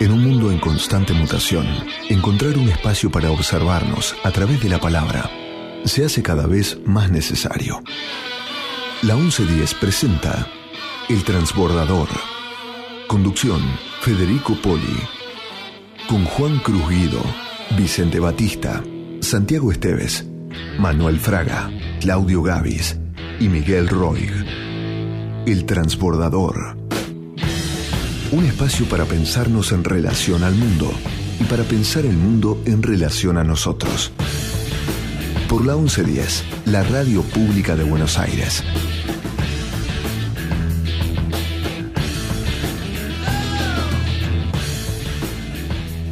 En un mundo en constante mutación, encontrar un espacio para observarnos a través de la palabra se hace cada vez más necesario. La 1110 presenta El Transbordador. Conducción, Federico Poli. Con Juan Cruz Guido, Vicente Batista, Santiago Esteves, Manuel Fraga, Claudio Gavis y Miguel Roig. El Transbordador. Un espacio para pensarnos en relación al mundo y para pensar el mundo en relación a nosotros. Por la 1110, la radio pública de Buenos Aires.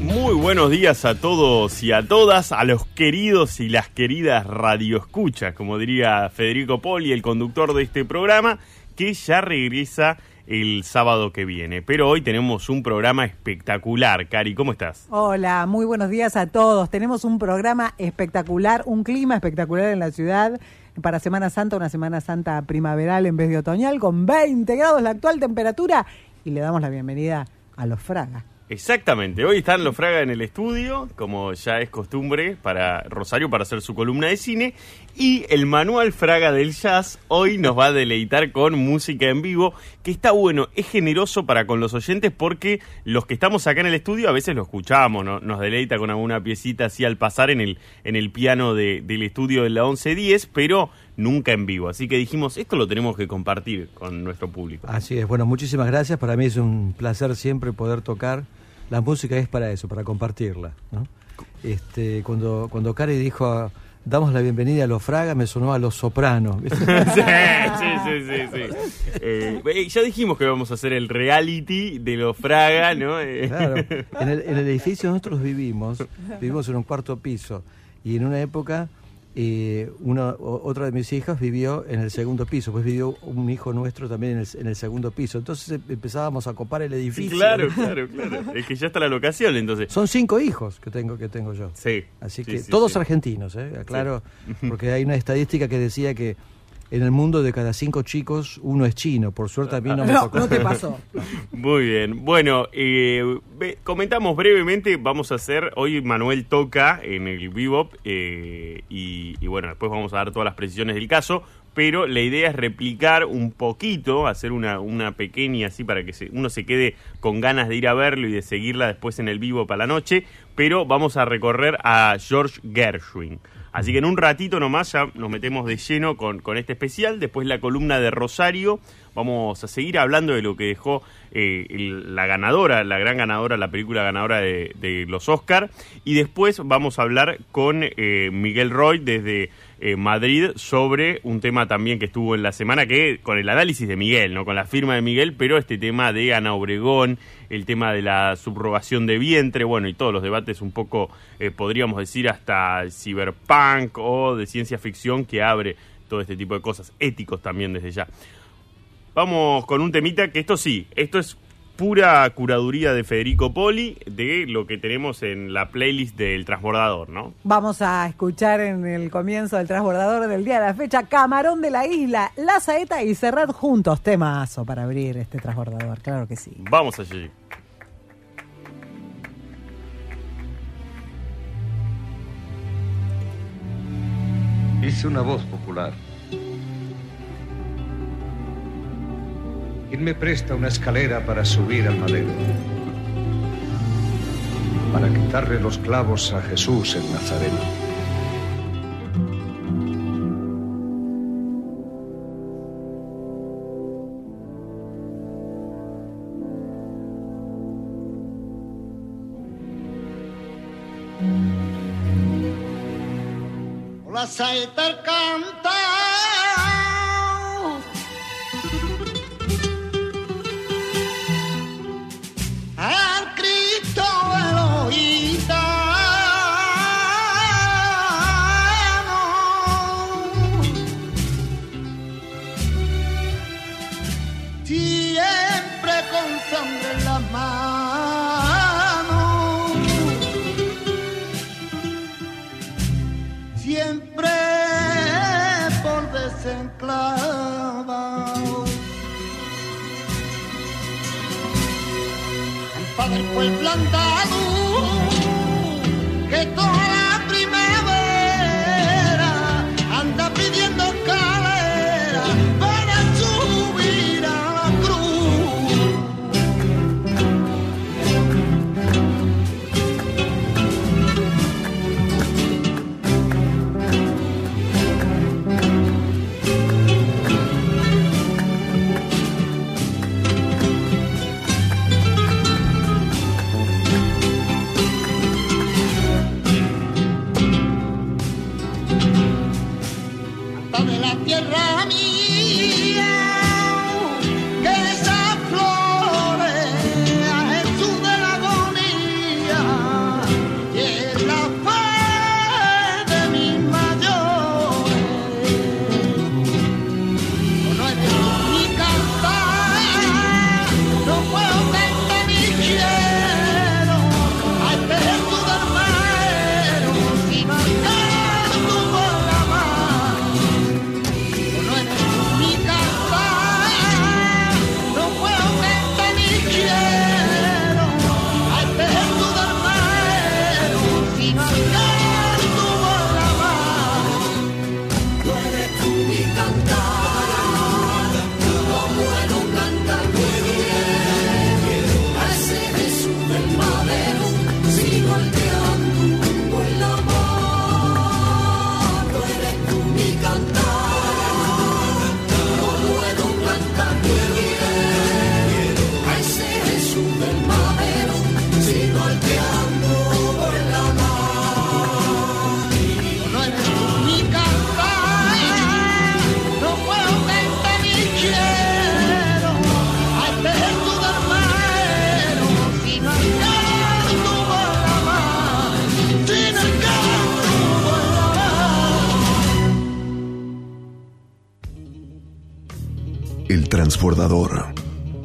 Muy buenos días a todos y a todas, a los queridos y las queridas radioescuchas, como diría Federico Poli, el conductor de este programa, que ya regresa el sábado que viene. Pero hoy tenemos un programa espectacular. Cari, ¿cómo estás? Hola, muy buenos días a todos. Tenemos un programa espectacular, un clima espectacular en la ciudad. Para Semana Santa, una Semana Santa primaveral en vez de otoñal, con 20 grados la actual temperatura. Y le damos la bienvenida a los Fraga. Exactamente, hoy están los Fraga en el estudio, como ya es costumbre para Rosario para hacer su columna de cine, y el manual Fraga del Jazz hoy nos va a deleitar con música en vivo, que está bueno, es generoso para con los oyentes porque los que estamos acá en el estudio a veces lo escuchamos, ¿no? nos deleita con alguna piecita así al pasar en el, en el piano de, del estudio de la 1110, pero nunca en vivo. Así que dijimos, esto lo tenemos que compartir con nuestro público. Así es, bueno, muchísimas gracias. Para mí es un placer siempre poder tocar. La música es para eso, para compartirla. ¿no? Este, cuando, cuando Cari dijo, damos la bienvenida a los Fraga, me sonó a los sopranos. sí, sí, sí. Eh, ya dijimos que vamos a hacer el reality de los Fraga, ¿no? claro. En el, en el edificio nosotros vivimos, vivimos en un cuarto piso. Y en una época eh, uno, otra de mis hijas vivió en el segundo piso, pues vivió un hijo nuestro también en el, en el segundo piso. Entonces empezábamos a copar el edificio. Claro, claro, claro. Es que ya está la locación, entonces. Son cinco hijos que tengo que tengo yo. Sí. Así sí, que sí, todos sí. argentinos, ¿eh? Aclaro, porque hay una estadística que decía que en el mundo de cada cinco chicos uno es chino. Por suerte a mí no me No, tocó. no te pasó. Muy bien. Bueno, eh, comentamos brevemente, vamos a hacer, hoy Manuel toca en el Bebop eh, y, y bueno, después vamos a dar todas las precisiones del caso, pero la idea es replicar un poquito, hacer una, una pequeña así para que se- uno se quede con ganas de ir a verlo y de seguirla después en el Bebop a la noche, pero vamos a recorrer a George Gershwin. Así que en un ratito nomás ya nos metemos de lleno con, con este especial. Después la columna de Rosario. Vamos a seguir hablando de lo que dejó eh, la ganadora, la gran ganadora, la película ganadora de, de los Oscar. Y después vamos a hablar con eh, Miguel Roy desde eh, Madrid sobre un tema también que estuvo en la semana, que con el análisis de Miguel, no con la firma de Miguel, pero este tema de Ana Obregón, el tema de la subrogación de vientre, bueno, y todos los debates un poco, eh, podríamos decir, hasta el cyberpunk o de ciencia ficción que abre todo este tipo de cosas, éticos también desde ya. Vamos con un temita que esto sí, esto es pura curaduría de Federico Poli de lo que tenemos en la playlist del transbordador, ¿no? Vamos a escuchar en el comienzo del transbordador del día de la fecha Camarón de la Isla, La Saeta y Cerrar juntos. Temazo para abrir este transbordador, claro que sí. Vamos allí. Hice una voz popular. ¿Quién me presta una escalera para subir al madero? Para quitarle los clavos a Jesús el Nazareno. La saeta canta. Pa' después plantar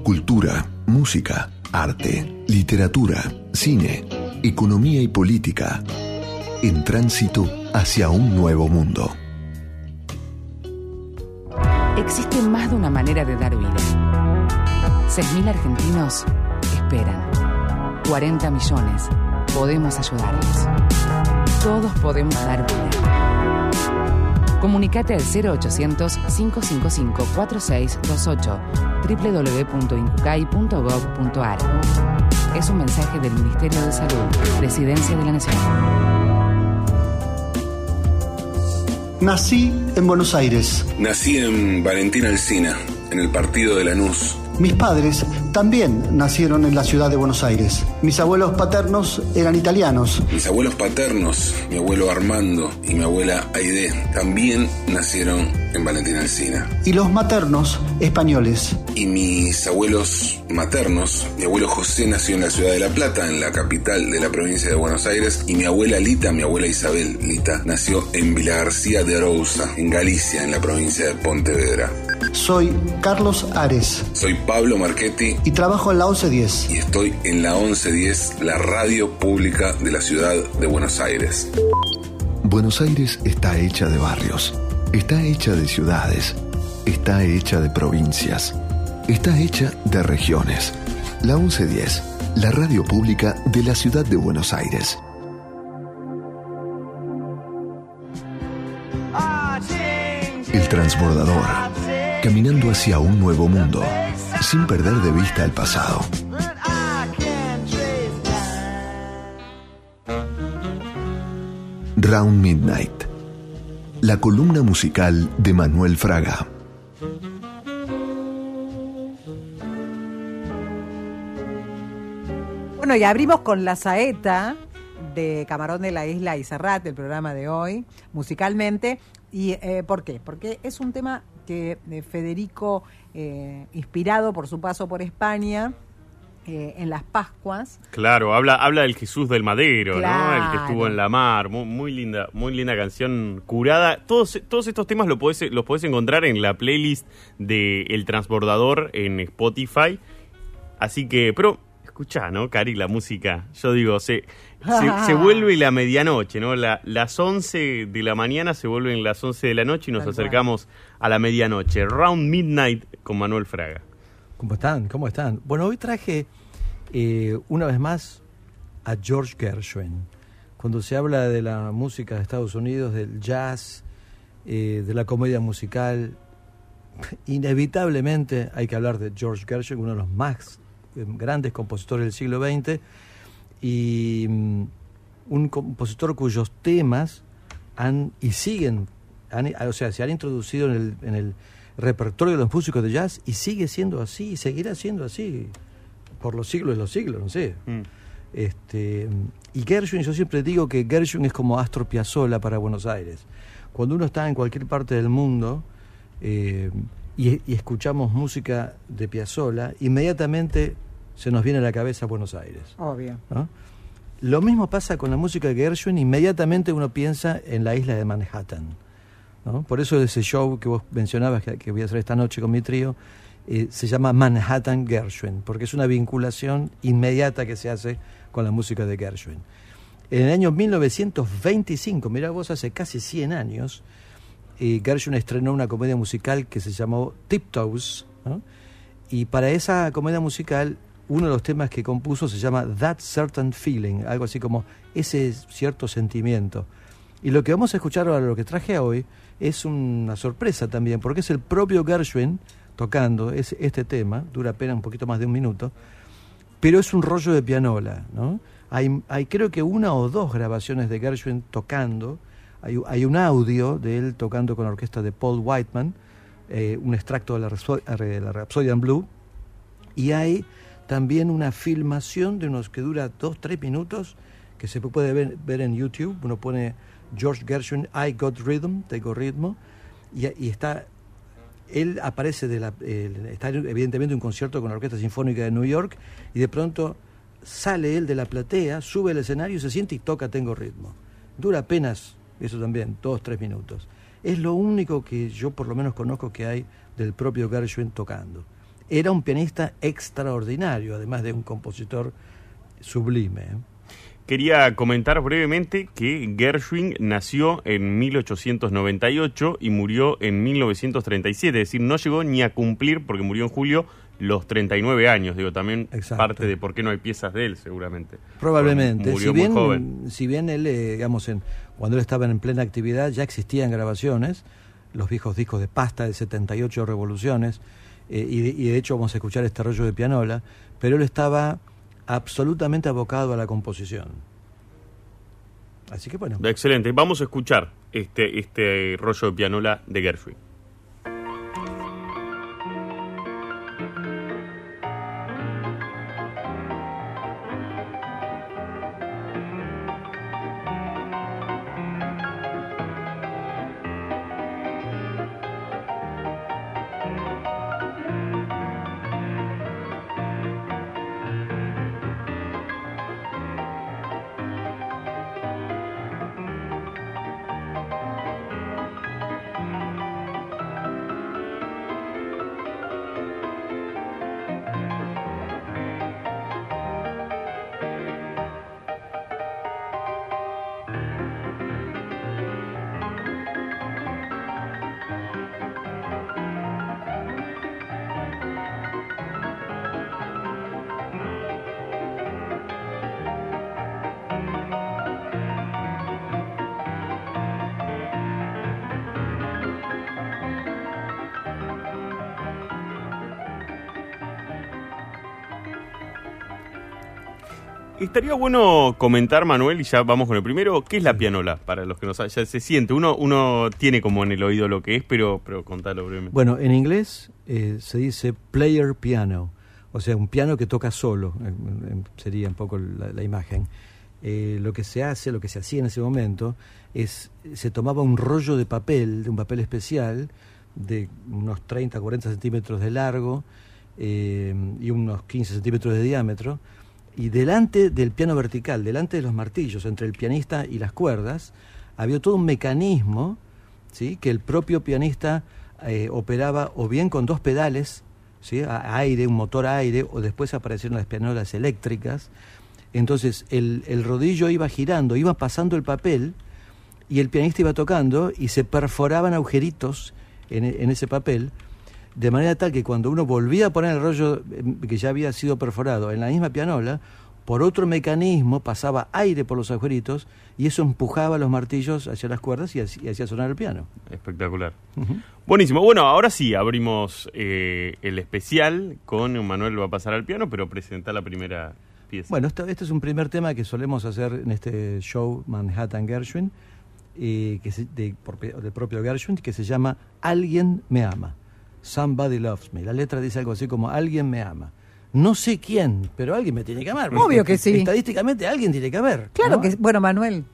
Cultura, música, arte, literatura, cine, economía y política. En tránsito hacia un nuevo mundo. Existe más de una manera de dar vida. 6.000 argentinos esperan. 40 millones. Podemos ayudarlos. Todos podemos dar vida. Comunicate al 0800-555-4628 www.incucay.gov.ar Es un mensaje del Ministerio de Salud, Presidencia de la Nación. Nací en Buenos Aires. Nací en Valentín Alsina, en el partido de Lanús. Mis padres también nacieron en la ciudad de Buenos Aires. Mis abuelos paternos eran italianos. Mis abuelos paternos, mi abuelo Armando y mi abuela Aide, también nacieron en Valentín Alsina. Y los maternos españoles. Y mis abuelos maternos, mi abuelo José nació en la ciudad de La Plata, en la capital de la provincia de Buenos Aires, y mi abuela Lita, mi abuela Isabel Lita, nació en Villa García de Arousa, en Galicia, en la provincia de Pontevedra. Soy Carlos Ares. Soy Pablo Marchetti Y trabajo en la 1110. y estoy en la 1110, la radio pública de la ciudad de Buenos Aires. Buenos Aires está hecha de barrios, está hecha de ciudades, está hecha de provincias, está hecha de regiones. La 1110, la radio pública de la ciudad de Buenos Aires. El transbordador, caminando hacia un nuevo mundo, sin perder de vista el pasado. Round Midnight, la columna musical de Manuel Fraga. Bueno, y abrimos con La Saeta de Camarón de la Isla y Serrat, el programa de hoy, musicalmente. ¿Y eh, por qué? Porque es un tema que eh, Federico, eh, inspirado por su paso por España, eh, en las Pascuas, Claro, habla, habla del Jesús del Madero, ¿no? El que estuvo en la mar. Muy, muy linda, muy linda canción curada. Todos, todos estos temas los podés, los podés encontrar en la playlist de El Transbordador en Spotify. Así que, pero, escuchá, ¿no, Cari? La música, yo digo, se, se, se vuelve la medianoche, ¿no? La- las 11 de la mañana se vuelven las 11 de la noche y nos Tal cual. acercamos a la medianoche. Round Midnight con Manuel Fraga. ¿Cómo están? ¿Cómo están? Bueno, hoy traje eh, una vez más a George Gershwin. Cuando se habla de la música de Estados Unidos, del jazz, eh, de la comedia musical, inevitablemente hay que hablar de George Gershwin, uno de los más eh, grandes compositores del siglo XX, y mm, un compositor cuyos temas han y siguen, han- o sea, se han introducido en el, en el repertorio de los músicos de jazz y sigue siendo así, y seguirá siendo así por los siglos de los siglos, no sé. Mm. Este, y Gershwin, yo siempre digo que Gershwin es como Astor Piazzolla para Buenos Aires. Cuando uno está en cualquier parte del mundo eh, y, y escuchamos música de Piazzolla, inmediatamente se nos viene a la cabeza Buenos Aires. Obvio. ¿no? Lo mismo pasa con la música de Gershwin, inmediatamente uno piensa en la isla de Manhattan. ¿no? Por eso ese show que vos mencionabas que, voy a hacer esta noche con mi trío, eh, se llama Manhattan Gershwin, porque es una vinculación inmediata que se hace con la música de Gershwin. En el año 1925, mirá vos, hace casi 100 años, eh, Gershwin estrenó una comedia musical que se llamó Tiptoes, ¿no? y para esa comedia musical uno de los temas que compuso se llama That Certain Feeling, algo así como ese cierto sentimiento. Y lo que vamos a escuchar ahora, lo que traje hoy, es una sorpresa también, porque es el propio Gershwin tocando es, este tema, dura apenas un poquito más de un minuto, pero es un rollo de pianola, ¿no? Hay, hay creo que una o dos grabaciones de Gershwin tocando, hay, hay un audio de él tocando con la orquesta de Paul Whiteman, eh, un extracto de la, Rhapso- de la Rhapsody in Blue, y hay también una filmación de unos que dura dos, tres minutos, que se puede ver, en YouTube, uno pone George Gershwin, I Got Rhythm, tengo ritmo, y, está él aparece de la está evidentemente en un concierto con la Orquesta Sinfónica de New York y de pronto sale él de la platea, sube al escenario, se siente y toca Tengo ritmo. Dura apenas, eso también, dos, tres minutos. Es lo único que yo por lo menos conozco que hay del propio Gershwin tocando. Era un pianista extraordinario, además de un compositor sublime. ¿eh? Quería comentar brevemente que Gershwin nació en 1898 y murió en 1937, es decir, no llegó ni a cumplir, porque murió en julio, los 39 años. Digo, también Exacto. parte de por qué no hay piezas de él, seguramente. Probablemente. Murió si muy bien, joven. si bien él, eh, digamos, en, cuando él estaba en plena actividad ya existían grabaciones, los viejos discos de pasta de 78 revoluciones, eh, y, de, y de hecho vamos a escuchar este rollo de pianola, pero él estaba absolutamente abocado a la composición. Así que bueno. Excelente. Vamos a escuchar este, este rollo de pianola de Gershwin. Estaría bueno comentar, Manuel, y ya vamos con el primero, ¿qué es la pianola? Para los que no saben, ya se siente, uno, uno tiene como en el oído lo que es, pero, pero contalo brevemente. Bueno, en inglés eh, se dice player piano, o sea, un piano que toca solo, eh, eh, sería un poco la, la imagen. Eh, lo que se hace, lo que se hacía en ese momento, es se tomaba un rollo de papel, de un papel especial, de unos 30, 40 centímetros de largo eh, y unos 15 centímetros de diámetro, y delante del piano vertical, delante de los martillos, entre el pianista y las cuerdas, había todo un mecanismo ¿sí? que el propio pianista eh, operaba o bien con dos pedales, ¿sí? a aire, un motor a aire, o después aparecieron las pianolas eléctricas. Entonces el, rodillo iba girando, iba pasando el papel y el pianista iba tocando y se perforaban agujeritos en ese papel de manera tal que cuando uno volvía a poner el rollo eh, que ya había sido perforado en la misma pianola, por otro mecanismo pasaba aire por los agujeritos y eso empujaba los martillos hacia las cuerdas y hacía, y hacía sonar el piano. Espectacular. Buenísimo. Bueno, ahora sí, abrimos eh, el especial con Manuel va a pasar al piano, pero presenta la primera pieza. Bueno, esto- este es un primer tema que solemos hacer en este show Manhattan Gershwin, eh, que se- de, por- del propio Gershwin, que se llama Alguien me ama. Somebody loves me. La letra dice algo así como Alguien me ama. No sé quién, pero alguien me tiene que amar. Obvio que sí. Estadísticamente alguien tiene que haber. Claro ¿no? que, bueno, Manuel,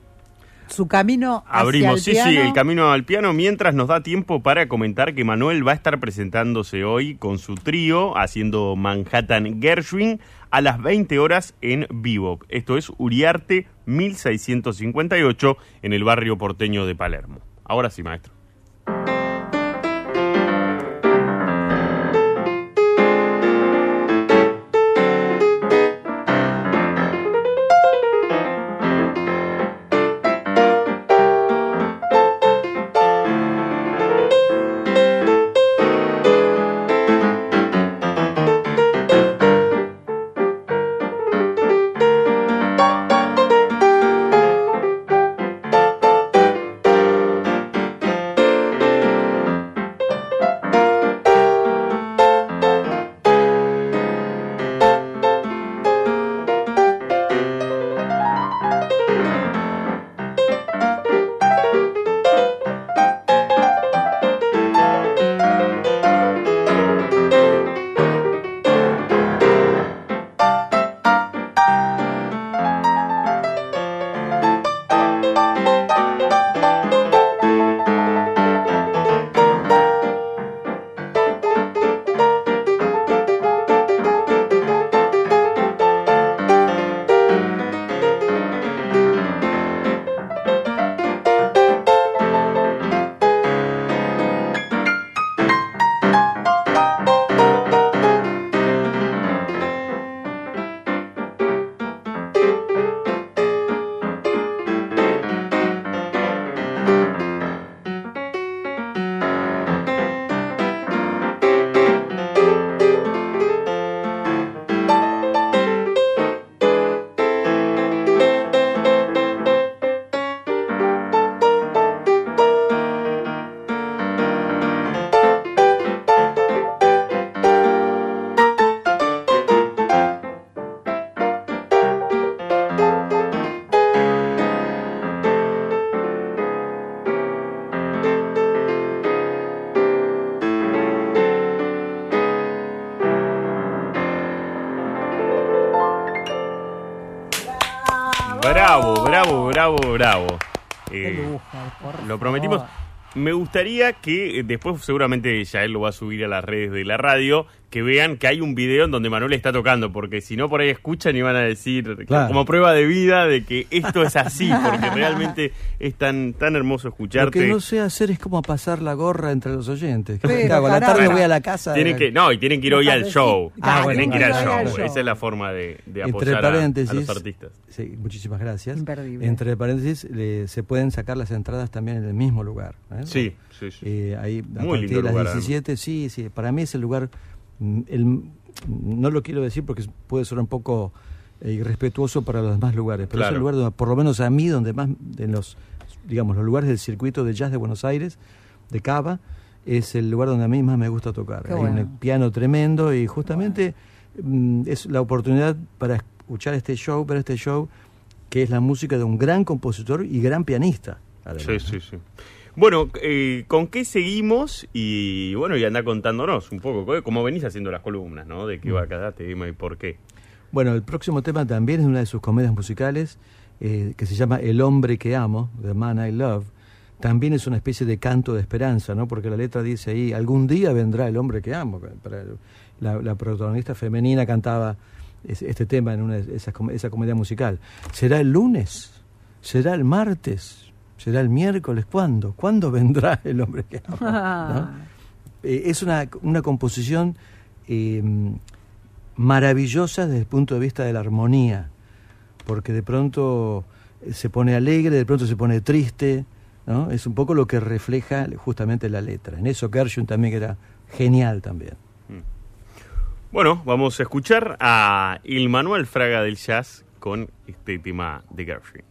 su camino hacia Abrimos, el sí, piano. sí, el camino al piano, mientras nos da tiempo para comentar que Manuel va a estar presentándose hoy con su trío, haciendo Manhattan Gershwin, a las 20 horas en Vivo. Esto es Uriarte 1658, en el barrio porteño de Palermo. Ahora sí, maestro. Me gustaría que eh, después seguramente ya él lo va a subir a las redes de la radio, que vean que hay un video en donde Manuel está tocando, porque si no por ahí escuchan y van a decir Claro. como prueba de vida de que esto es así, porque realmente es tan tan hermoso Lo escucharte. que no sé hacer es como pasar la gorra entre los oyentes. A la tarde voy a la casa. Tienen que, no, y tienen que ir hoy al show. Ah, bueno, tienen que ir al show. Esa es la forma de, de Entre apoyar a- los artistas. Sí, muchísimas gracias. Imperdible. Entre paréntesis, le- se pueden sacar las entradas también en el mismo lugar. ¿eh? Sí, sí, sí. Eh, ahí, a Muy partir lindo de las lugar, además. 17, sí, sí. Para mí es el lugar, el- no lo quiero decir porque puede ser un poco eh, irrespetuoso para los demás lugares, pero es el lugar donde, por lo menos a mí, donde más, en los, digamos, los lugares del circuito de jazz de Buenos Aires, de Cava, es el lugar donde a mí más me gusta tocar. Qué Hay bueno. un piano tremendo y justamente mm, es la oportunidad para escuchar este show, ver este show, que es la música de un gran compositor y gran pianista. además, Sí, ¿no? sí, sí. Bueno, eh, ¿con qué seguimos? Y bueno, y anda contándonos un poco, co- cómo venís haciendo las columnas, ¿no? De qué va cada tema y por qué. Bueno, el próximo tema también es una de sus comedias musicales eh, que se llama El hombre que amo, The Man I Love. También es una especie de canto de esperanza, ¿no? Porque la letra dice ahí, algún día vendrá el hombre que amo. Para- La, la protagonista femenina cantaba es- este tema en una de esas com- esa comedia musical. ¿Será el lunes? ¿Será el martes? ¿Será el miércoles? ¿Cuándo? ¿Cuándo vendrá el hombre que amo? ¿No? Eh, es una, una composición eh, maravillosa desde el punto de vista de la armonía, porque de pronto eh, se pone alegre, de pronto se pone triste, ¿no? Es un poco lo que refleja justamente la letra. En eso Gershwin también era genial también. Bueno, vamos a escuchar a Il Manuel Fraga del Jazz con este tema de Gershwin.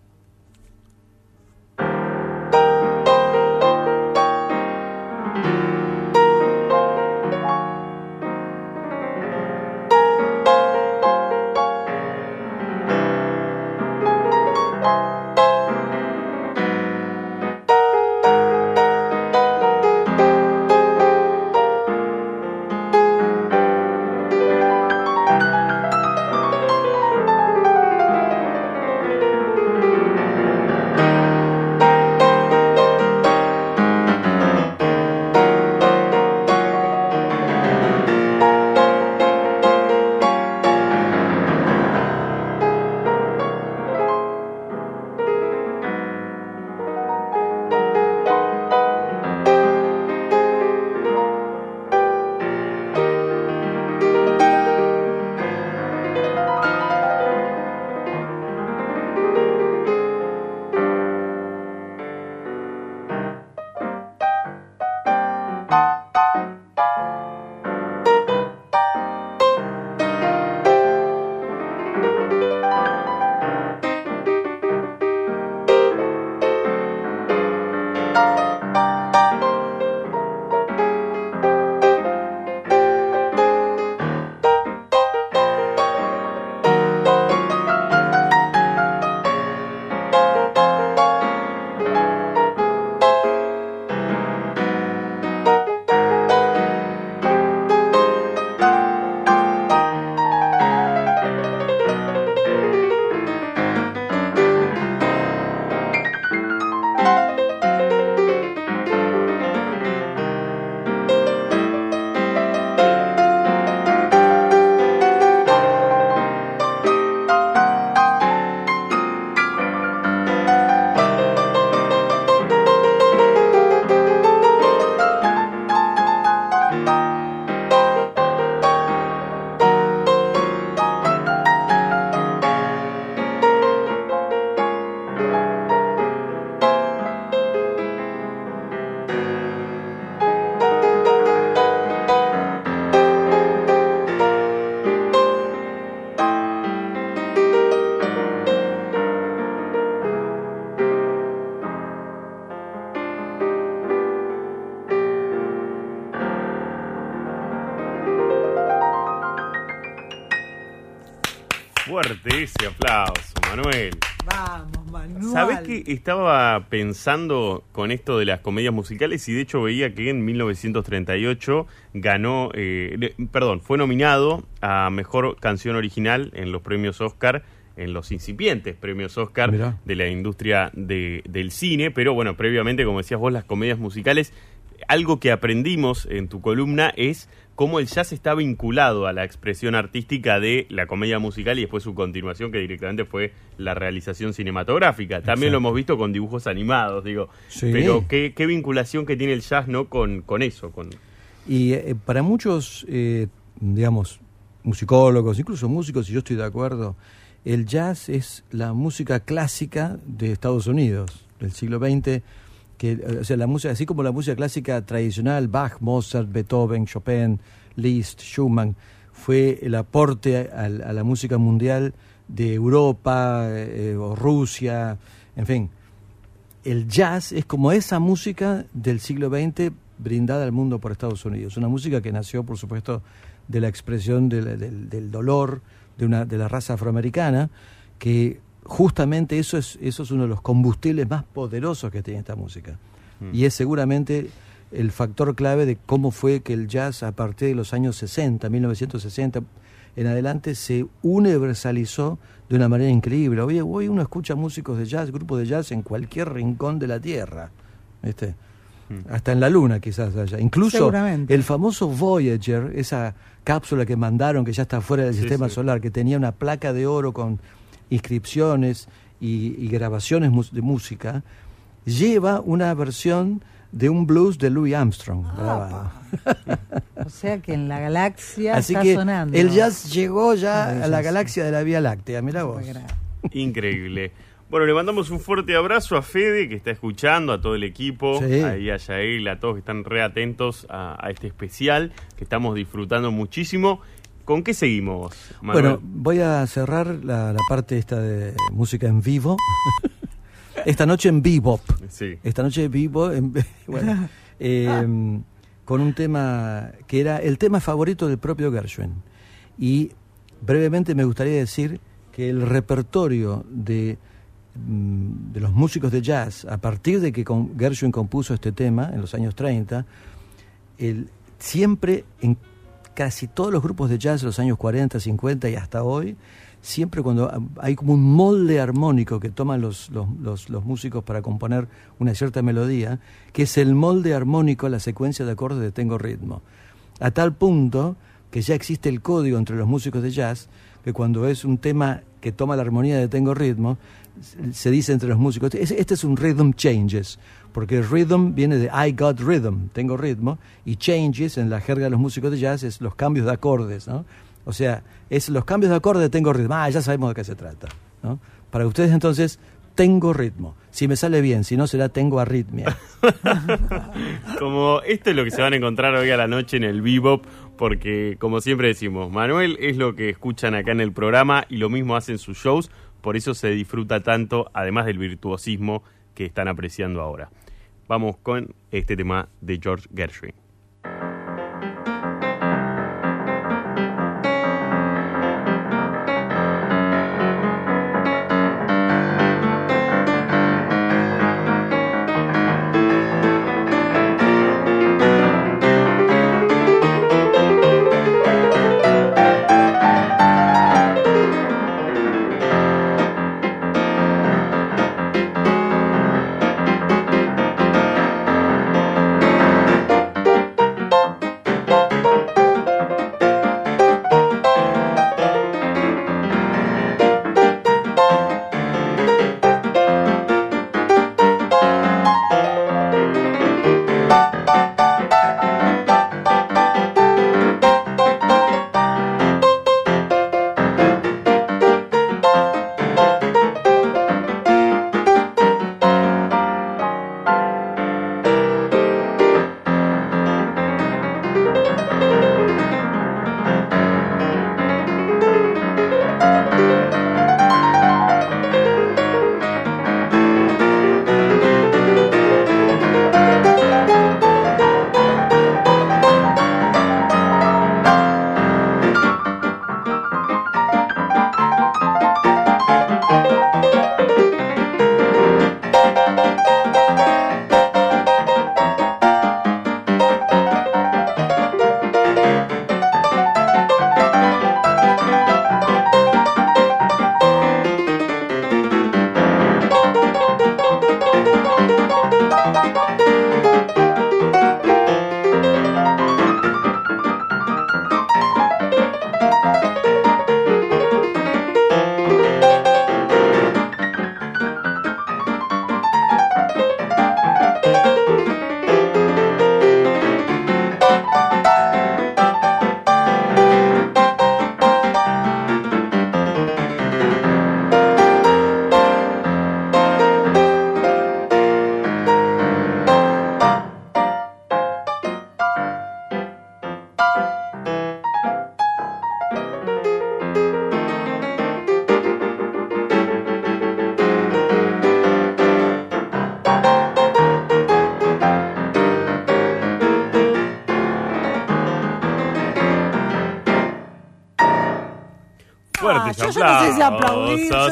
Ese aplauso, Manuel. Vamos, Manuel. ¿Sabés que estaba pensando con esto de las comedias musicales y de hecho veía que en 1938 ganó, eh, perdón, fue nominado a Mejor Canción Original en los premios Oscar, en los incipientes premios Oscar Mirá. de la industria de- del cine, pero bueno, previamente, como decías vos, las comedias musicales, algo que aprendimos en tu columna es cómo el jazz está vinculado a la expresión artística de la comedia musical y después su continuación, que directamente fue la realización cinematográfica. También lo hemos visto con dibujos animados, digo. Sí. Pero qué, qué vinculación que tiene el jazz, ¿no? Con, con eso, con... Y eh, para muchos, eh, digamos, musicólogos, incluso músicos, y yo estoy de acuerdo, el jazz es la música clásica de Estados Unidos del siglo XX, que, o sea, la música, así como la música clásica tradicional, Bach, Mozart, Beethoven, Chopin, Liszt, Schumann, fue el aporte a, la música mundial de Europa eh, o Rusia, en fin, el jazz es como esa música del siglo XX brindada al mundo por Estados Unidos. Una música que nació, por supuesto, de la expresión del, del- del dolor de, una, de la raza afroamericana, que justamente eso es, eso es uno de los combustibles más poderosos que tiene esta música. Y es seguramente el factor clave de cómo fue que el jazz a partir de los años 60, 1960 en adelante, se universalizó de una manera increíble. Hoy, hoy uno escucha músicos de jazz, grupos de jazz en cualquier rincón de la Tierra. ¿viste? Hasta en la Luna quizás haya. Incluso Seguramente. el famoso Voyager, esa cápsula que mandaron que ya está fuera del Sí, sistema sí. solar, que tenía una placa de oro con inscripciones y, y grabaciones de música, lleva una versión de un blues de Louis Armstrong. grabado. O sea que en la galaxia Así está que sonando. el jazz llegó ya El a la galaxia de la Vía Láctea, mira vos. Increíble. Bueno, le mandamos un fuerte abrazo a Fede, que está escuchando, a todo el equipo, Sí. ahí a Yael, a todos que están re atentos a, a este especial, que estamos disfrutando muchísimo. ¿Con qué seguimos, Manuel? Bueno, voy a cerrar la, la parte esta de música en vivo. Esta noche en bebop. Sí. Esta noche en vivo, en- bueno, eh, con un tema que era el tema favorito del propio Gershwin. Y brevemente me gustaría decir que el repertorio de, mm, de los músicos de jazz, a partir de que con- Gershwin compuso este tema en los años 30, el- siempre en casi todos los grupos de jazz de los años 40, 50 y hasta hoy, siempre cuando hay como un molde armónico que toman los, los, los- músicos para componer una cierta melodía, que es el molde armónico, la secuencia de acordes de Tengo Ritmo. A tal punto que ya existe el código entre los músicos de jazz, que cuando es un tema que toma la armonía de Tengo Ritmo, se- dice entre los músicos, "Este- este es un rhythm changes, porque rhythm viene de I got rhythm, tengo ritmo, y changes en la jerga de los músicos de jazz es los cambios de acordes, ¿no? O sea, es los cambios de acorde de tengo ritmo. Ah, ya sabemos de qué se trata, ¿no? Para ustedes entonces, tengo ritmo. Si me sale bien, si no será tengo arritmia. Como esto es lo que se van a encontrar hoy a la noche en el Bebop, porque como siempre decimos, Manuel es lo que escuchan acá en el programa y lo mismo hacen sus shows, por eso se disfruta tanto, además del virtuosismo que están apreciando ahora. Vamos con este tema de George Gershwin.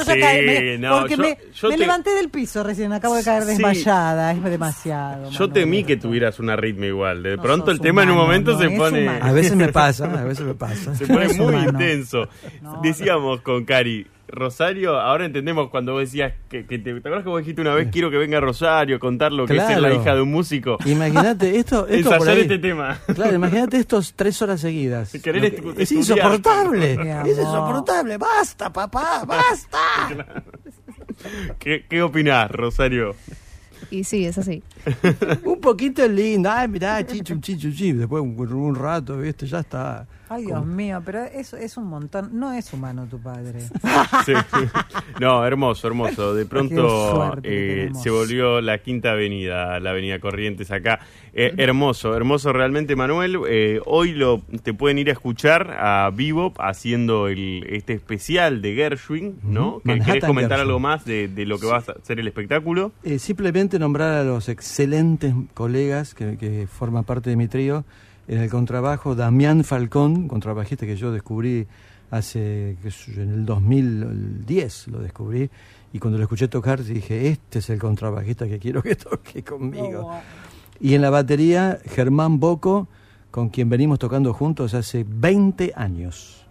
Ya sí, caí- me- no, porque yo- me, yo me te- levanté del piso recién, acabo de caer Sí. desmayada. Es demasiado. Yo Manuel. temí que tuvieras una ritmo igual. De No pronto el tema en un momento no, se pone... humano. A veces me pasa, a veces me pasa. Se pone muy humano. intenso. No, Decíamos con Cari, Rosario, ahora entendemos cuando vos decías que, que te, ¿te acuerdas que vos dijiste una vez quiero que venga Rosario a contar lo que es ser la Claro. hija de un músico? Imagínate esto, esto por ahí- este tema. Claro, imagínate estos tres horas seguidas. Que- es estudiar. insoportable, es insoportable. Basta, papá, basta. ¿Qué, qué opinás, Rosario? Y sí, es así. Un poquito lindo. Ay, mirá, chichu, chichu, chichu. Después un, un rato, ¿viste? Ya está. Ay, Dios mío, pero eso es un montón. No es humano tu padre. Sí. No, hermoso, hermoso. De pronto eh, se volvió la quinta avenida, la avenida Corrientes acá. Eh, hermoso, hermoso realmente, Manuel. Eh, hoy lo te pueden ir a escuchar a Vivo haciendo el, este especial de Gershwin, ¿no? ¿Que- ¿Querés comentar Gershwin. algo más de, de lo que va a ser el espectáculo? Eh, simplemente nombrar a los excelentes colegas que, que forman parte de mi trío. En el contrabajo, Damián Falcón, contrabajista que yo descubrí hace, qué sé yo, en el 2010 lo descubrí. Y cuando lo escuché tocar dije, este es el contrabajista que quiero que toque conmigo. Y en la batería, Germán Boco, con quien venimos tocando juntos hace 20 años.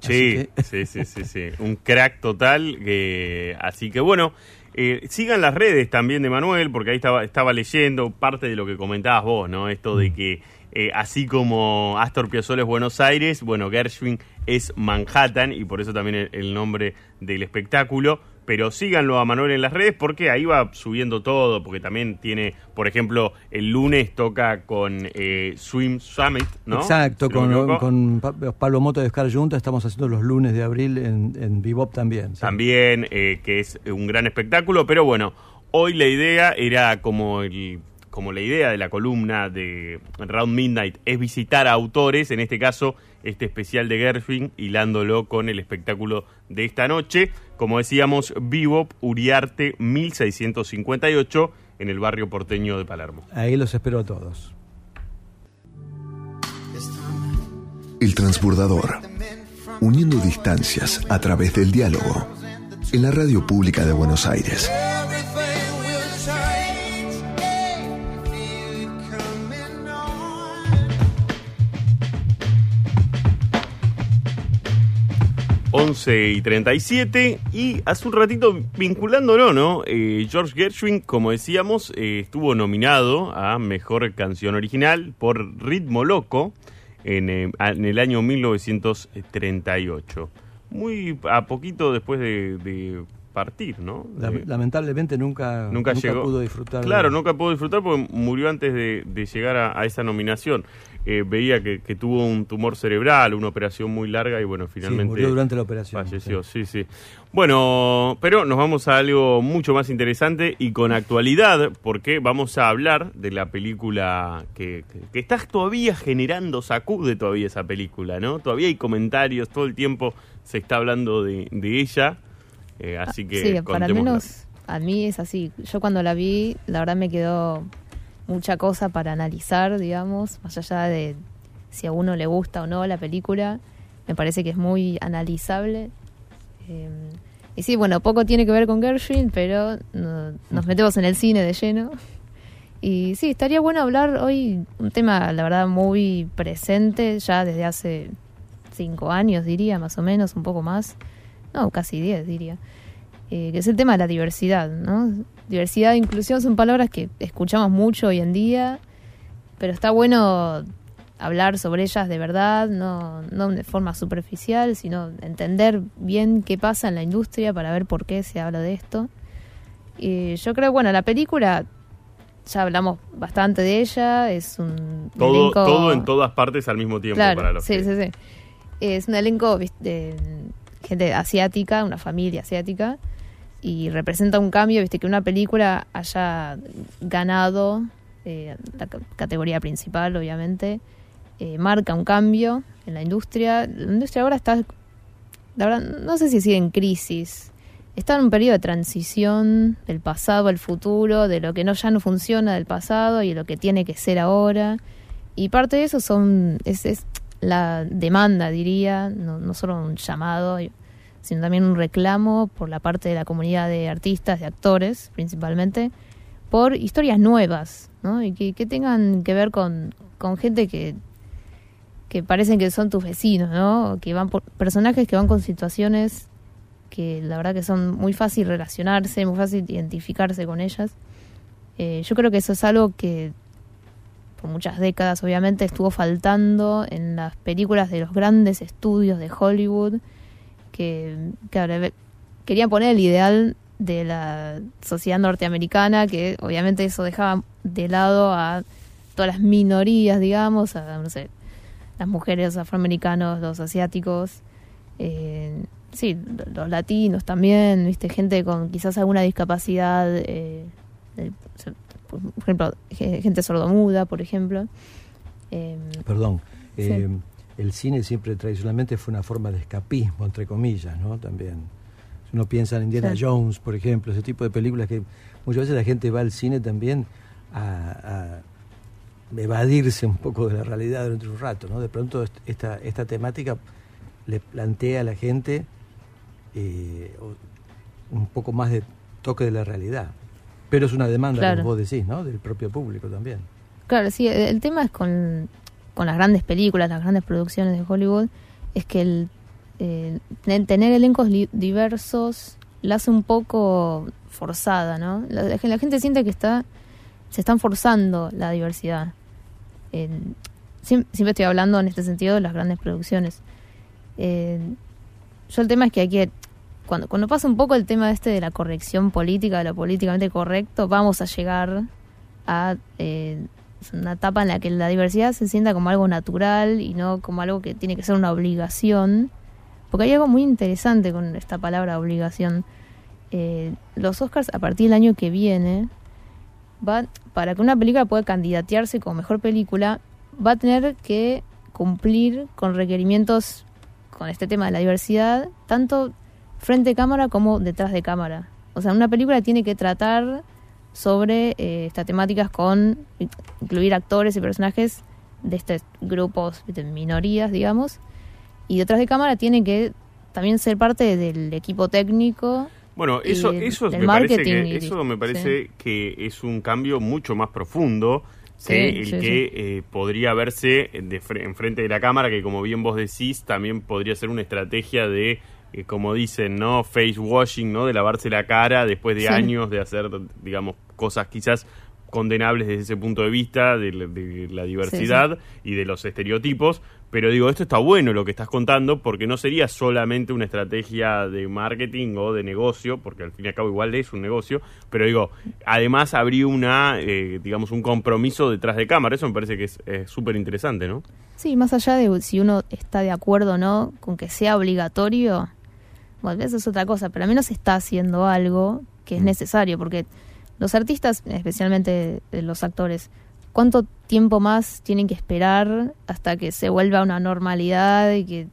Sí, que- sí, sí, sí, sí. Un crack total. que- así que bueno, eh, sigan las redes también de Manuel, porque ahí estaba, estaba leyendo parte de lo que comentabas vos, ¿no? Esto Mm. de que eh, así como Astor Piazzolla es Buenos Aires, bueno, Gershwin es Manhattan y por eso también el, el nombre del espectáculo. Pero síganlo a Manuel en las redes porque ahí va subiendo todo, porque también tiene, por ejemplo, el lunes toca con eh, Swim Summit, ¿no? Exacto, Si con, Pablo Moto de Oscar Junta estamos haciendo los lunes de abril en, en Bebop también. sí. también, eh, que es un gran espectáculo, pero bueno, hoy la idea era como el como la idea de la columna de Round Midnight es visitar a autores, en este caso este especial de Gershwin, hilándolo con el espectáculo de esta noche, como decíamos, Bebop Uriarte 1658 en el barrio porteño de Palermo. Ahí los espero a todos. El transbordador. Uniendo distancias a través del diálogo. En la radio pública de Buenos Aires. 11 y 37 y hace un ratito vinculándolo, ¿no? Eh, George Gershwin, como decíamos, eh, estuvo nominado a Mejor Canción Original por Ritmo Loco en, eh, en el año 1938. Muy a poquito después de, de partir, ¿no? De- Lamentablemente nunca, nunca, llegó. pudo disfrutar. Claro, de- nunca pudo disfrutar porque murió antes de, de llegar a, a esa nominación. Eh, veía que, que tuvo un tumor cerebral, una operación muy larga y bueno, Sí, finalmente murió durante la operación. falleció. Sí, sí. Bueno, pero nos vamos a algo mucho más interesante y con actualidad, porque vamos a hablar de la película que, que, que está todavía generando, sacude todavía esa película, ¿no? Todavía hay comentarios, todo el tiempo se está hablando de, de ella. Eh, así que sí, para al menos a mí es así. Yo cuando la vi, la verdad me quedó mucha cosa para analizar, digamos, más allá de si a uno le gusta o no la película. Me parece que es muy analizable. Eh, y sí, bueno, poco tiene que ver con Gershwin, pero no- nos metemos en el cine de lleno. Y sí, estaría bueno hablar hoy un tema, la verdad, muy presente ya desde hace cinco años, diría, más o menos, un poco más. No, casi diez, diría. Eh, que es el tema de la diversidad, ¿no? Diversidad e inclusión son palabras que escuchamos mucho hoy en día, pero está bueno hablar sobre ellas de verdad, no, no de forma superficial, sino entender bien qué pasa en la industria para ver por qué se habla de esto. Y yo creo, bueno, la película, ya hablamos bastante de ella, es un Todo, elenco- todo en todas partes al mismo tiempo Claro, para los sí, que- sí, sí. Es un elenco de gente asiática, una familia asiática, y representa un cambio, viste, que una película haya ganado eh, la ca- categoría principal, obviamente, eh, marca un cambio en la industria. La industria ahora está, la verdad, no sé si sigue en crisis. Está en un periodo de transición del pasado al futuro, de lo que no ya no funciona del pasado y lo que tiene que ser ahora. Y parte de eso son es, es la demanda, diría, no, no solo un llamado, sino también un reclamo por la parte de la comunidad de artistas, de actores principalmente, por historias nuevas, ¿no? Y que, tengan que ver con, con gente que, que parecen que son tus vecinos, ¿no? Que van por personajes que van con situaciones que la verdad que son muy fácil relacionarse, muy fácil identificarse con ellas. Eh, yo creo que eso es algo que por muchas décadas obviamente estuvo faltando en las películas de los grandes estudios de Hollywood que, que ahora ve- querían poner el ideal de la sociedad norteamericana que obviamente eso dejaba de lado a todas las minorías digamos a no sé las mujeres afroamericanos, los asiáticos, eh, sí, los latinos también, viste, gente con quizás alguna discapacidad, eh, eh, por ejemplo, ge- gente sordomuda, por ejemplo. Eh, Perdón. Sí. El cine siempre tradicionalmente fue una forma de escapismo, entre comillas, ¿no? También. Si uno piensa en Indiana Sí. Jones, por ejemplo, ese tipo de películas que muchas veces la gente va al cine también a, a evadirse un poco de la realidad durante un rato, ¿no? De pronto est- esta, esta temática le plantea a la gente eh, un poco más de toque de la realidad. Pero es una demanda, Claro. como vos decís, ¿no? Del propio público también. Claro, sí, el tema es con, con las grandes películas, las grandes producciones de Hollywood, es que el, eh, ten- tener elencos diversos la hace un poco forzada, ¿no? La, la gen- la gente siente que está se están forzando la diversidad. Siempre estoy hablando en este sentido de las grandes producciones. Eh, yo el tema es que hay que cuando, cuando pasa un poco el tema este de la corrección política, de lo políticamente correcto, vamos a llegar a eh, una etapa en la que la diversidad se sienta como algo natural y no como algo que tiene que ser una obligación. Porque hay algo muy interesante con esta palabra obligación. Eh, los Oscars a partir del año que viene, va, para que una película pueda candidatearse como mejor película, va a tener que cumplir con requerimientos con este tema de la diversidad, tanto frente a cámara como detrás de cámara. O sea, una película tiene que tratar sobre eh, estas temáticas con incluir actores y personajes de estos grupos de minorías, digamos, y detrás de cámara tiene que también ser parte del equipo técnico. Bueno, eso, eso me parece, que, y- eso me sí. parece que es un cambio mucho más profundo Sí, que el sí, que eh, podría verse de fre- enfrente de la cámara, que como bien vos decís, también podría ser una estrategia de, eh, como dicen, ¿no? Face washing, ¿no? De lavarse la cara después de Sí. años de hacer, digamos, cosas quizás condenables desde ese punto de vista de, la- de la diversidad y de los estereotipos. Pero digo, esto está bueno lo que estás contando porque no sería solamente una estrategia de marketing o de negocio, porque al fin y al cabo igual es un negocio, pero digo, además habría una, eh, digamos, un compromiso detrás de cámara. Eso me parece que es es súper interesante, ¿no? Sí, más allá de si uno está de acuerdo o no con que sea obligatorio, bueno, eso es otra cosa, pero al menos está haciendo algo que es necesario, porque los artistas, especialmente eh, los actores, ¿cuánto tiempo más tienen que esperar hasta que se vuelva una normalidad y que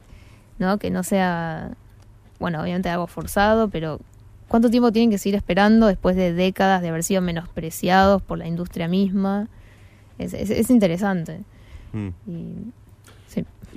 no, que no sea, bueno, obviamente algo forzado, pero ¿cuánto tiempo tienen que seguir esperando después de décadas de haber sido menospreciados por la industria misma? Es, es, es interesante. Mm. Y.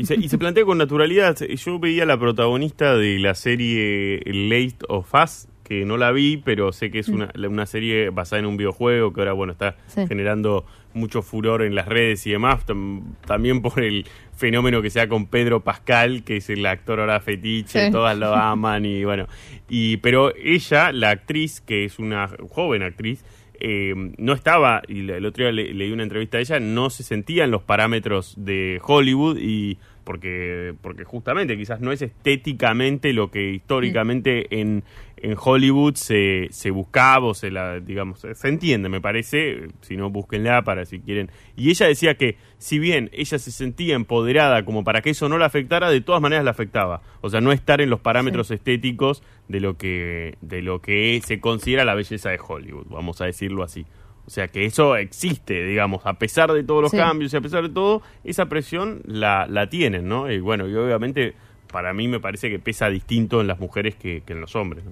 Y se, y se plantea con naturalidad. Yo veía la protagonista de la serie Late of Us, que no la vi, pero sé que es una, la- una serie basada en un videojuego que ahora bueno está Sí. generando mucho furor en las redes y demás. Tam- también por el fenómeno que sea con Pedro Pascal, que es el actor ahora fetiche, Sí. todas lo aman y bueno. y Pero ella, la actriz, que es una joven actriz, eh, no estaba, y el otro día le- leí una entrevista a ella, no se sentía en los parámetros de Hollywood y porque, porque justamente quizás no es estéticamente lo que históricamente en, en Hollywood se, se buscaba o se la, digamos, se entiende, me parece, si no, búsquenla para si quieren. Y ella decía que si bien ella se sentía empoderada como para que eso no la afectara, de todas maneras la afectaba. O sea, no estar en los parámetros estéticos de lo que, de lo que se considera la belleza de Hollywood, vamos a decirlo así. O sea que eso existe, digamos, a pesar de todos los Sí. cambios y a pesar de todo, esa presión la, la tienen, ¿no? Y bueno, y obviamente para mí me parece que pesa distinto en las mujeres que, que en los hombres, ¿no?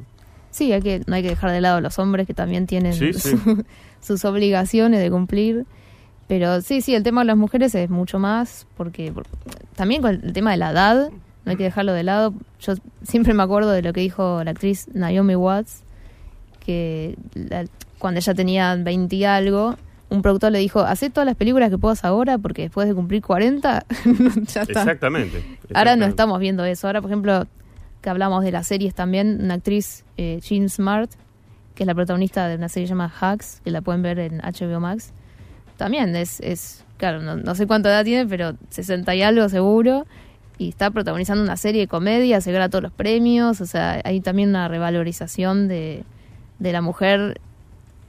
Sí, hay que, no hay que dejar de lado a los hombres que también tienen Sí, sí. su- sus obligaciones de cumplir. Pero sí, sí, el tema de las mujeres es mucho más, porque, por- también con el tema de la edad, no hay que dejarlo de lado. Yo siempre me acuerdo de lo que dijo la actriz Naomi Watts, que la- cuando ella tenía 20 y algo, un productor le dijo, hacé todas las películas que puedas ahora, porque después de cumplir 40, ya está. Exactamente. Ahora no exactamente. estamos viendo eso. Ahora, por ejemplo, que hablamos de las series también, una actriz, eh, Jean Smart, que es la protagonista de una serie llamada Hacks, que la pueden ver en HBO Max, también es, es claro, no, no sé cuánta edad tiene, pero 60 y algo seguro, y está protagonizando una serie de comedia, se gana todos los premios, o sea, hay también una revalorización de, de la mujer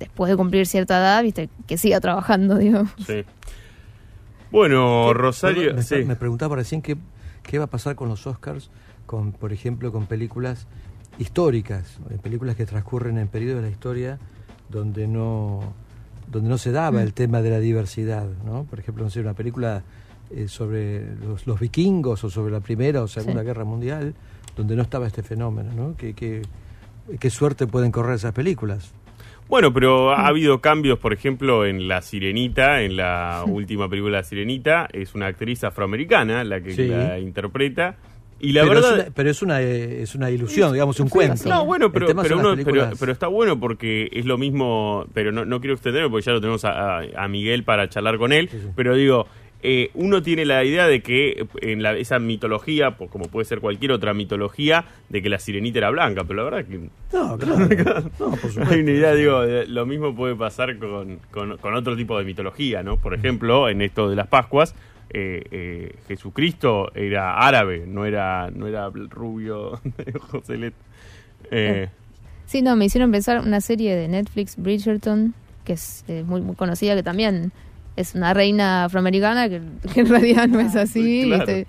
después de cumplir cierta edad, viste, que siga trabajando, digo. Sí. Bueno, Rosario, Me, sí. me preguntaba recién qué, qué va a pasar con los Oscars, con, por ejemplo, con películas históricas, eh, películas que transcurren en periodos de la historia donde no donde no se daba el tema de la diversidad, ¿no? Por ejemplo, no sé, una película eh, sobre los, los vikingos o sobre la Primera o Segunda Sí. Guerra Mundial, donde no estaba este fenómeno, ¿no? ¿Qué, qué, qué suerte pueden correr esas películas? Bueno, pero ha habido cambios, por ejemplo, en La Sirenita, en la última película La Sirenita, es una actriz afroamericana la que Sí. la interpreta. Y la pero, verdad... es una, pero es una eh, es una ilusión, digamos, un cuento. No, bueno, pero, pero, uno- películas- está bueno porque es lo mismo, pero no, no quiero extenderme porque ya lo tenemos a, a- a Miguel para charlar con él, pero digo, eh, uno tiene la idea de que en la, esa mitología, pues, como puede ser cualquier otra mitología, de que la sirenita era blanca, pero la verdad que No, claro. no, por supuesto. hay una idea, digo, de- lo mismo puede pasar con, con- con otro tipo de mitología, ¿no? Por ejemplo, en esto de las Pascuas, eh, eh, Jesucristo era árabe, no era, no era rubio de ojos celestes. Eh, Sí, no, me hicieron pensar una serie de Netflix, Bridgerton, que es eh, muy, muy conocida, que también es una reina afroamericana, que, que en realidad no es así. Claro. ¿viste?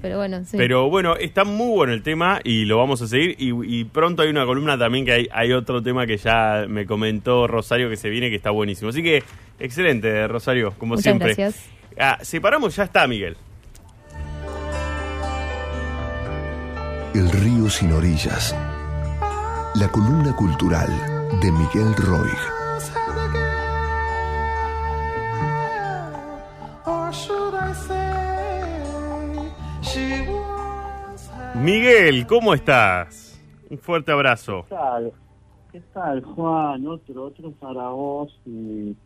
Pero bueno, sí. Pero bueno, está muy bueno el tema y lo vamos a seguir. Y, y pronto hay una columna también que hay, hay otro tema que ya me comentó Rosario que se viene que está buenísimo. Así que excelente, Rosario, como Muchas siempre. gracias. Ah, separamos, ya está, Miguel. El río sin orillas. La columna cultural de Miguel Roig. Miguel, ¿cómo estás? Un fuerte abrazo. ¿Qué tal? ¿Qué tal, Juan? Otro, otro para vos. y,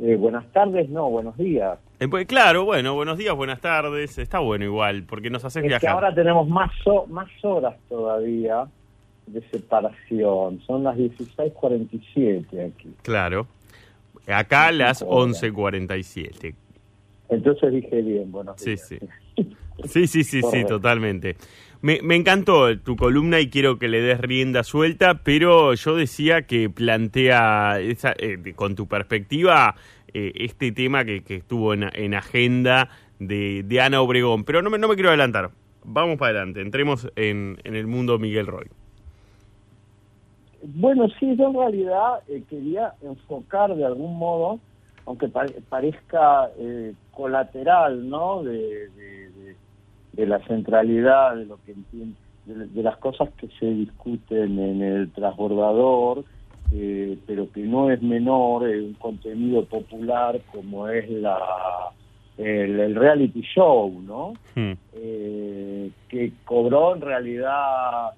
eh, buenas tardes, no, buenos días. Eh, pues, claro, bueno, buenos días, buenas tardes. Está bueno igual, porque nos haces Es que viajar. ahora tenemos más, más horas todavía de separación. Son las 16.47 aquí. Claro. Acá las horas. 11.47. Entonces dije bien, buenos Sí, sí. Sí, sí, sí, sí, totalmente. Me, me encantó tu columna y quiero que le des rienda suelta, pero yo decía que plantea esa, eh, con tu perspectiva eh, este tema que, estuvo en, en agenda de, Ana Obregón. Pero no me, no me quiero adelantar. Vamos para adelante. Entremos en, el mundo Miguel Roy. Bueno, sí, yo en realidad eh, quería enfocar de algún modo, aunque pare- parezca eh, colateral, ¿no? De- de- la centralidad de lo que entien- de, de las cosas que se discuten en el transbordador, eh, pero que no es menor eh, un contenido popular como es la el, el reality show, ¿no? Hmm. eh, que cobró en realidad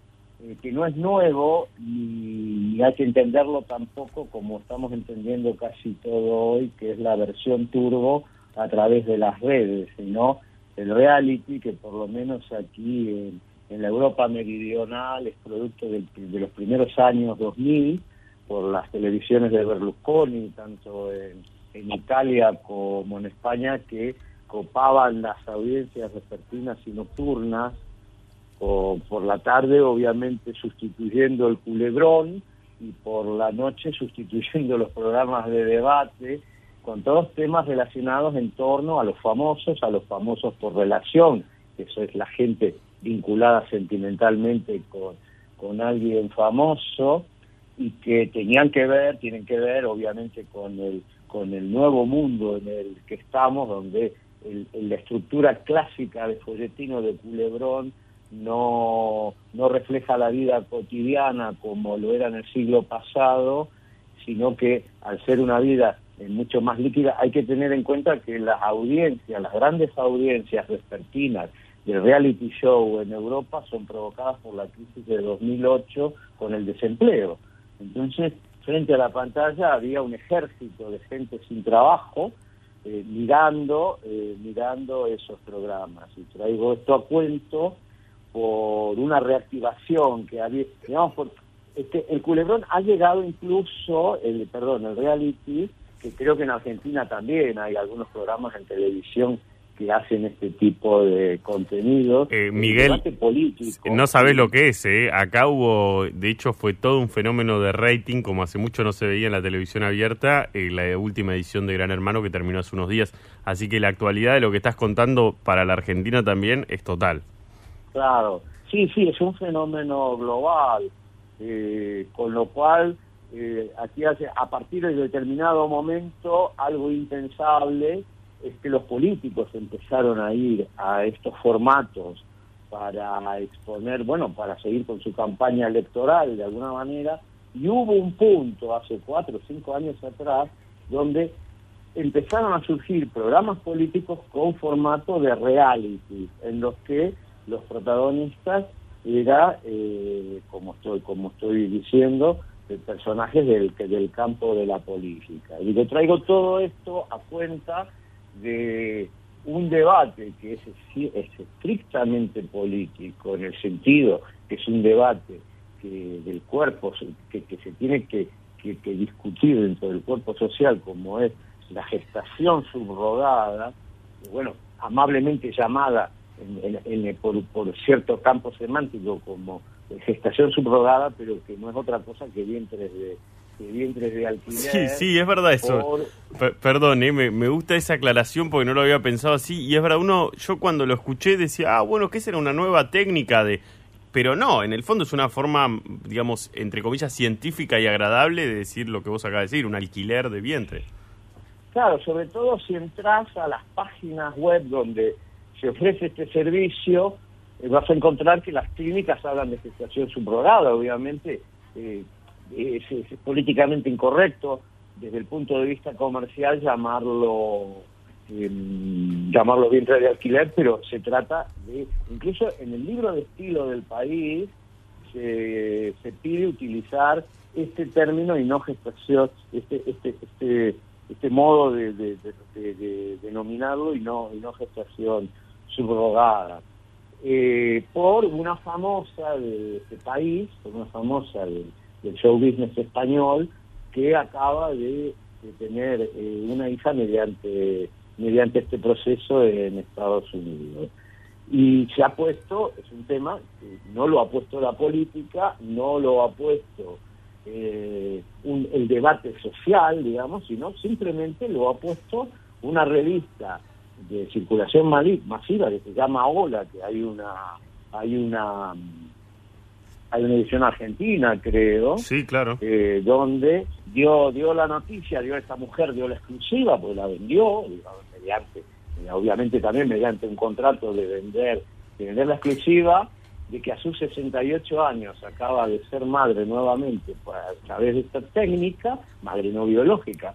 eh, que no es nuevo ni hay que entenderlo tampoco como estamos entendiendo casi todo hoy, que es la versión turbo a través de las redes, sino el reality que por lo menos aquí en, en la Europa meridional es producto del- de los primeros años 2000 por las televisiones de Berlusconi, tanto en, en Italia como en España, que copaban las audiencias vespertinas y nocturnas o por la tarde obviamente sustituyendo el culebrón y por la noche sustituyendo los programas de debate con todos temas relacionados en torno a los famosos, a los famosos por relación, eso es la gente vinculada sentimentalmente con, con alguien famoso y que tenían que ver, tienen que ver obviamente con el, con el nuevo mundo en el que estamos, donde el- la estructura clásica de folletino de Culebrón no, no refleja la vida cotidiana como lo era en el siglo pasado, sino que al ser una vida eh, mucho más líquida, hay que tener en cuenta que las audiencias, las grandes audiencias vespertinas del reality show en Europa son provocadas por la crisis de 2008 con el desempleo. Entonces, frente a la pantalla había un ejército de gente sin trabajo eh, mirando, eh, mirando esos programas. Y traigo esto a cuento por una reactivación que había, digamos, por, este, el culebrón ha llegado incluso, el, perdón, el reality, que creo que en Argentina también hay algunos programas en televisión que hacen este tipo de contenidos. Eh, El Miguel, político. No sabés lo que es, ¿eh? Acá hubo, de hecho fue todo un fenómeno de rating, como hace mucho no se veía en la televisión abierta, en la última edición de Gran Hermano que terminó hace unos días. Así que la actualidad de lo que estás contando para la Argentina también es total. Claro, sí, sí, es un fenómeno global, eh, con lo cual eh, aquí hace, a partir de determinado momento algo impensable es que los políticos empezaron a ir a estos formatos para exponer, bueno, para seguir con su campaña electoral de alguna manera, y hubo un punto hace cuatro o cinco años atrás donde empezaron a surgir programas políticos con formato de reality, en los que los protagonistas era, eh, como estoy como estoy diciendo, de personajes del, del campo de la política. Y le traigo todo esto a cuenta de un debate que es, es estrictamente político, en el sentido que es un debate que del cuerpo, que, que se tiene que, que- discutir dentro del cuerpo social, como es la gestación subrogada, bueno, amablemente llamada en- en- en- por, por cierto campo semántico como gestación subrogada, pero que no es otra cosa que vientres de, que vientres de alquiler. Sí, sí, es verdad eso. por- Per- perdón, eh, me, me gusta esa aclaración porque no lo había pensado así. Y es verdad, uno, yo cuando lo escuché decía, ah, bueno, que será una nueva técnica de... Pero no, en el fondo es una forma, digamos, entre comillas, científica y agradable de decir lo que vos acabas de decir, un alquiler de vientre. Claro, sobre todo si entras a las páginas web donde se ofrece este servicio, vas a encontrar que las clínicas hablan de gestación subrogada, obviamente eh, es, políticamente incorrecto desde el punto de vista comercial llamarlo eh, llamarlo vientre de alquiler, pero se trata de, incluso en el libro de estilo del país se, pide utilizar este término y no gestación, este, este, este, este modo de, de- de- de- de denominarlo y no, y no gestación subrogada. Eh, por una famosa de este país, por una famosa del, show business español, que acaba de, de tener eh, una hija mediante, mediante este proceso en Estados Unidos. Y se ha puesto, es un tema que no lo ha puesto la política, no lo ha puesto eh, un- el debate social, digamos, sino simplemente lo ha puesto una revista de circulación masiva que se llama Hola, que hay una hay una hay una edición argentina, creo, Sí, claro. eh, donde dio dio la noticia, dio esta mujer, dio la exclusiva, pues la vendió, digamos, mediante, eh, obviamente también mediante un contrato de vender, de vender la exclusiva, de que a sus 68 años acaba de ser madre nuevamente a través de esta técnica, madre no biológica,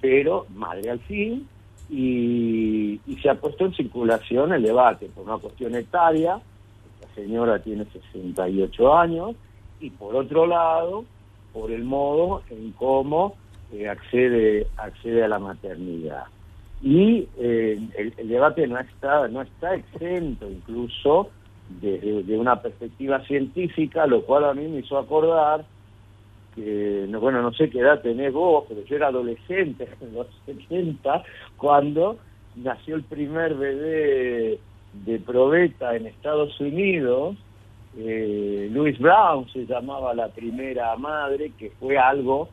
pero madre al fin, y, y se ha puesto en circulación el debate por una cuestión etaria, la señora tiene 68 años, y por otro lado, por el modo en cómo eh, accede, accede a la maternidad. Y eh, el, el debate no está, no está exento incluso desde de una perspectiva científica, lo cual a mí me hizo acordar que, no, bueno, no sé qué edad tenés vos, pero yo era adolescente en los 70 cuando nació el primer bebé de probeta en Estados Unidos, eh, Louis Brown se llamaba la primera madre, que fue algo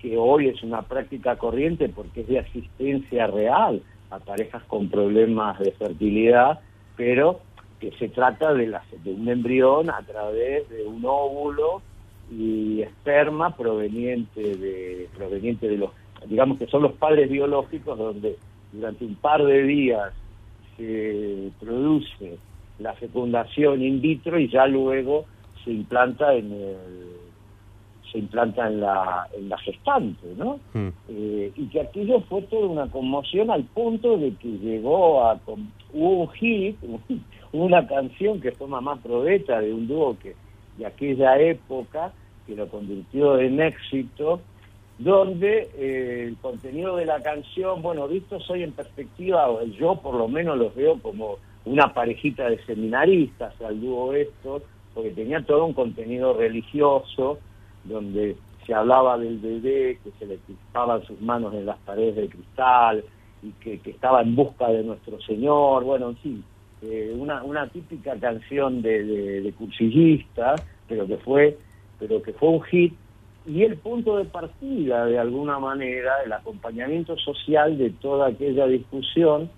que hoy es una práctica corriente porque es de asistencia real a parejas con problemas de fertilidad, pero que se trata de, la- de un embrión a través de un óvulo y esperma proveniente de proveniente de los digamos que son los padres biológicos donde durante un par de días se produce la fecundación in vitro y ya luego se implanta en el se implanta en la en la gestante no Mm. eh, y que aquello fue toda una conmoción al punto de que llegó a hubo un hit una canción que fue Mamá Probeta de un dúo que de aquella época que lo convirtió en éxito donde eh, el contenido de la canción, bueno, visto soy en perspectiva, yo por lo menos los veo como una parejita de seminaristas al dúo esto, porque tenía todo un contenido religioso, donde se hablaba del bebé, que se le crispaban sus manos en las paredes de cristal, y que, que estaba en busca de nuestro Señor, bueno, en fin, eh, una, una típica canción de, de, de cursillista, pero que fue, pero que fue un hit y el punto de partida, de alguna manera, el acompañamiento social de toda aquella discusión,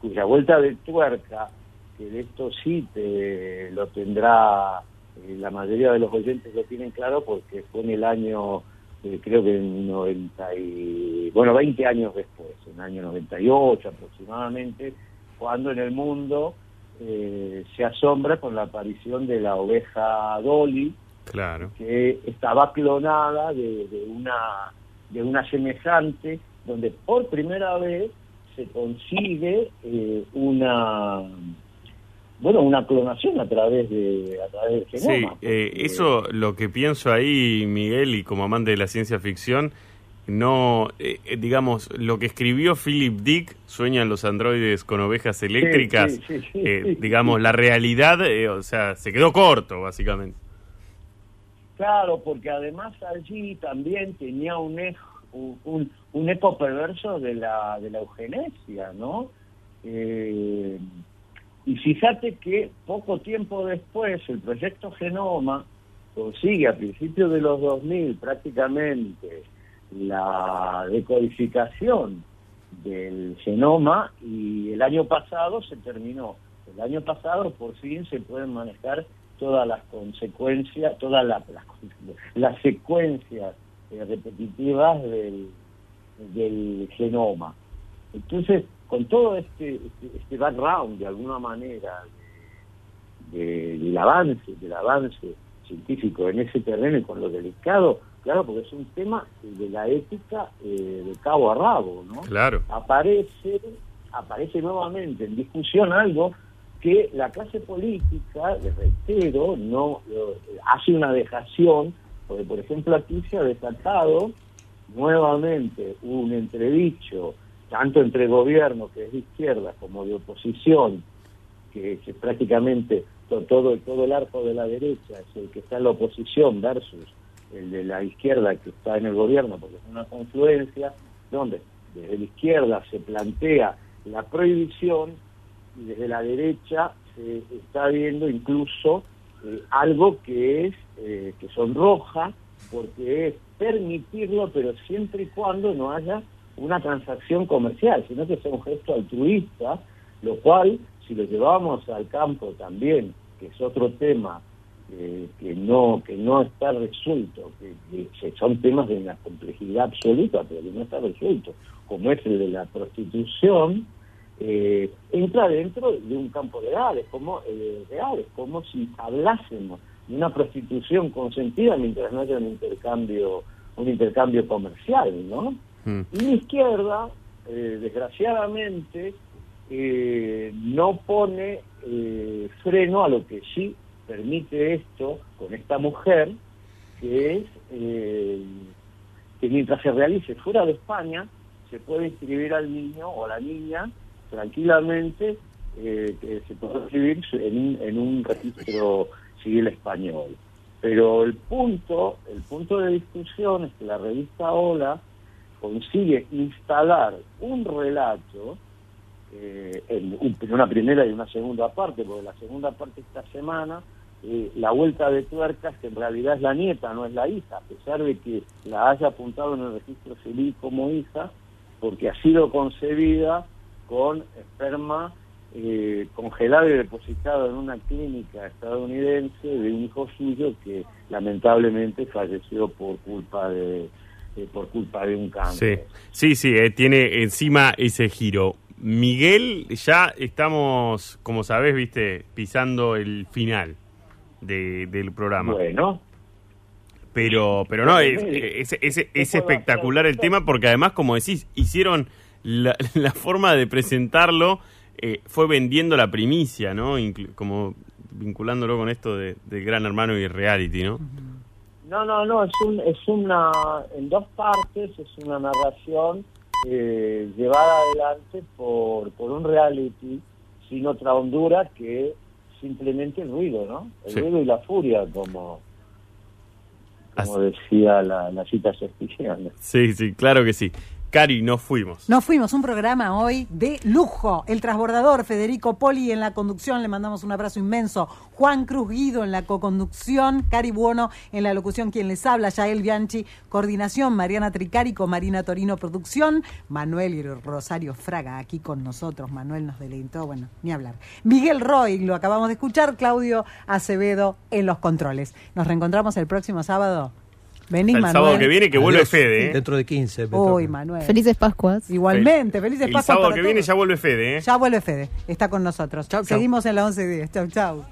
cuya vuelta de tuerca, que de esto sí te lo tendrá, eh, la mayoría de los oyentes lo tienen claro, porque fue en el año, eh, creo que en 90 y, bueno, 20 años después, en el año 98 aproximadamente, cuando en el mundo eh, se asombra con la aparición de la oveja Dolly, Claro. que estaba clonada de, de una de una semejante donde por primera vez se consigue eh, una bueno una clonación a través de a través del Sí, genoma eh, eso lo que pienso ahí, Miguel, y como amante de la ciencia ficción, no, eh, eh, digamos, lo que escribió Philip Dick, Sueñan los androides con ovejas eléctricas, sí, sí, sí, eh, digamos, la realidad, eh, o sea, se quedó corto, básicamente. Claro, porque además allí también tenía un eco, un, un eco perverso de la, de la eugenesia, ¿no? Eh, y fíjate que poco tiempo después el proyecto Genoma consigue a principios de los 2000 prácticamente la decodificación del genoma y el año pasado se terminó. El año pasado por fin se pueden manejar todas las consecuencias, todas las, las, secuencias eh, repetitivas del, del genoma. Entonces, con todo este, este, este background, de alguna manera, de- del avance, del avance científico en ese terreno y con lo delicado, claro, porque es un tema de la ética eh, de cabo a rabo, ¿no? Claro. aparece, aparece nuevamente en discusión algo que la clase política, les reitero, no eh, hace una dejación, porque por ejemplo aquí se ha desatado nuevamente un entredicho, tanto entre gobierno que es de izquierda como de oposición, que, que prácticamente to- todo, todo el arco de la derecha es el que está en la oposición versus el de la izquierda que está en el gobierno, porque es una confluencia donde desde la izquierda se plantea la prohibición y desde la derecha se está viendo incluso eh, algo que es eh, que sonroja porque es permitirlo pero siempre y cuando no haya una transacción comercial sino que sea un gesto altruista lo cual si lo llevamos al campo también que es otro tema eh, que no que no está resuelto que, son temas de una complejidad absoluta pero que no está resuelto como es el de la prostitución eh, entra dentro de un campo legal, es como, eh, real, es como si hablásemos de una prostitución consentida mientras no haya un intercambio, un intercambio comercial, ¿no? Mm. Y la izquierda, eh, desgraciadamente, eh, no pone eh, freno a lo que sí permite esto con esta mujer, que es eh, que mientras se realice fuera de España, se puede inscribir al niño o a la niña tranquilamente, eh, que se puede inscribir en en un registro civil español. Pero el punto, el punto de discusión es que la revista Hola consigue instalar un relato eh, en una primera y una segunda parte, porque la segunda parte esta semana, eh, la vuelta de tuercas, que en realidad es la nieta, no es la hija, a pesar de que la haya apuntado en el registro civil como hija, porque ha sido concebida con esperma eh, congelado y depositado en una clínica estadounidense de un hijo suyo que lamentablemente falleció por culpa de eh, por culpa de un cáncer. sí, sí, eh, tiene encima ese giro. Miguel, ya estamos, como sabés, viste, pisando el final de- del programa. Bueno, Pero, pero no, es, es, es- es ¿qué puedo espectacular el tema porque además, como decís, hicieron la, la forma de presentarlo, eh, fue vendiendo la primicia, ¿no? Inclu- como vinculándolo con esto de, de Gran Hermano y reality, ¿no? No, no, no, es, un, es una, en dos partes, es una narración eh, llevada adelante por, por un reality sin otra hondura que simplemente el ruido, ¿no? El Sí. ruido y la furia, como, como Así- decía la, la cita shakespeariana. Sí, sí, claro que sí. Cari, nos fuimos. Nos fuimos, un programa hoy de lujo. El transbordador Federico Poli en la conducción, le mandamos un abrazo inmenso. Juan Cruz Guido en la co-conducción, Cari Buono en la locución, quien les habla, Yael Bianchi, coordinación, Mariana Tricarico, Marina Torino, producción, Manuel y Rosario Fraga aquí con nosotros. Manuel nos deleitó, bueno, ni hablar. Miguel Roy, lo acabamos de escuchar, Claudio Acevedo en los controles. Nos reencontramos el próximo sábado. Venís, el sábado que viene que vuelve Fede. ¿eh? Dentro de 15. Uy. Manuel. Felices Pascuas. Igualmente, felices Pascuas El sábado que viene todos. ya vuelve Fede. ¿eh? Ya vuelve Fede, está con nosotros. Chau, chau. Seguimos en la 11 y Chau, chau.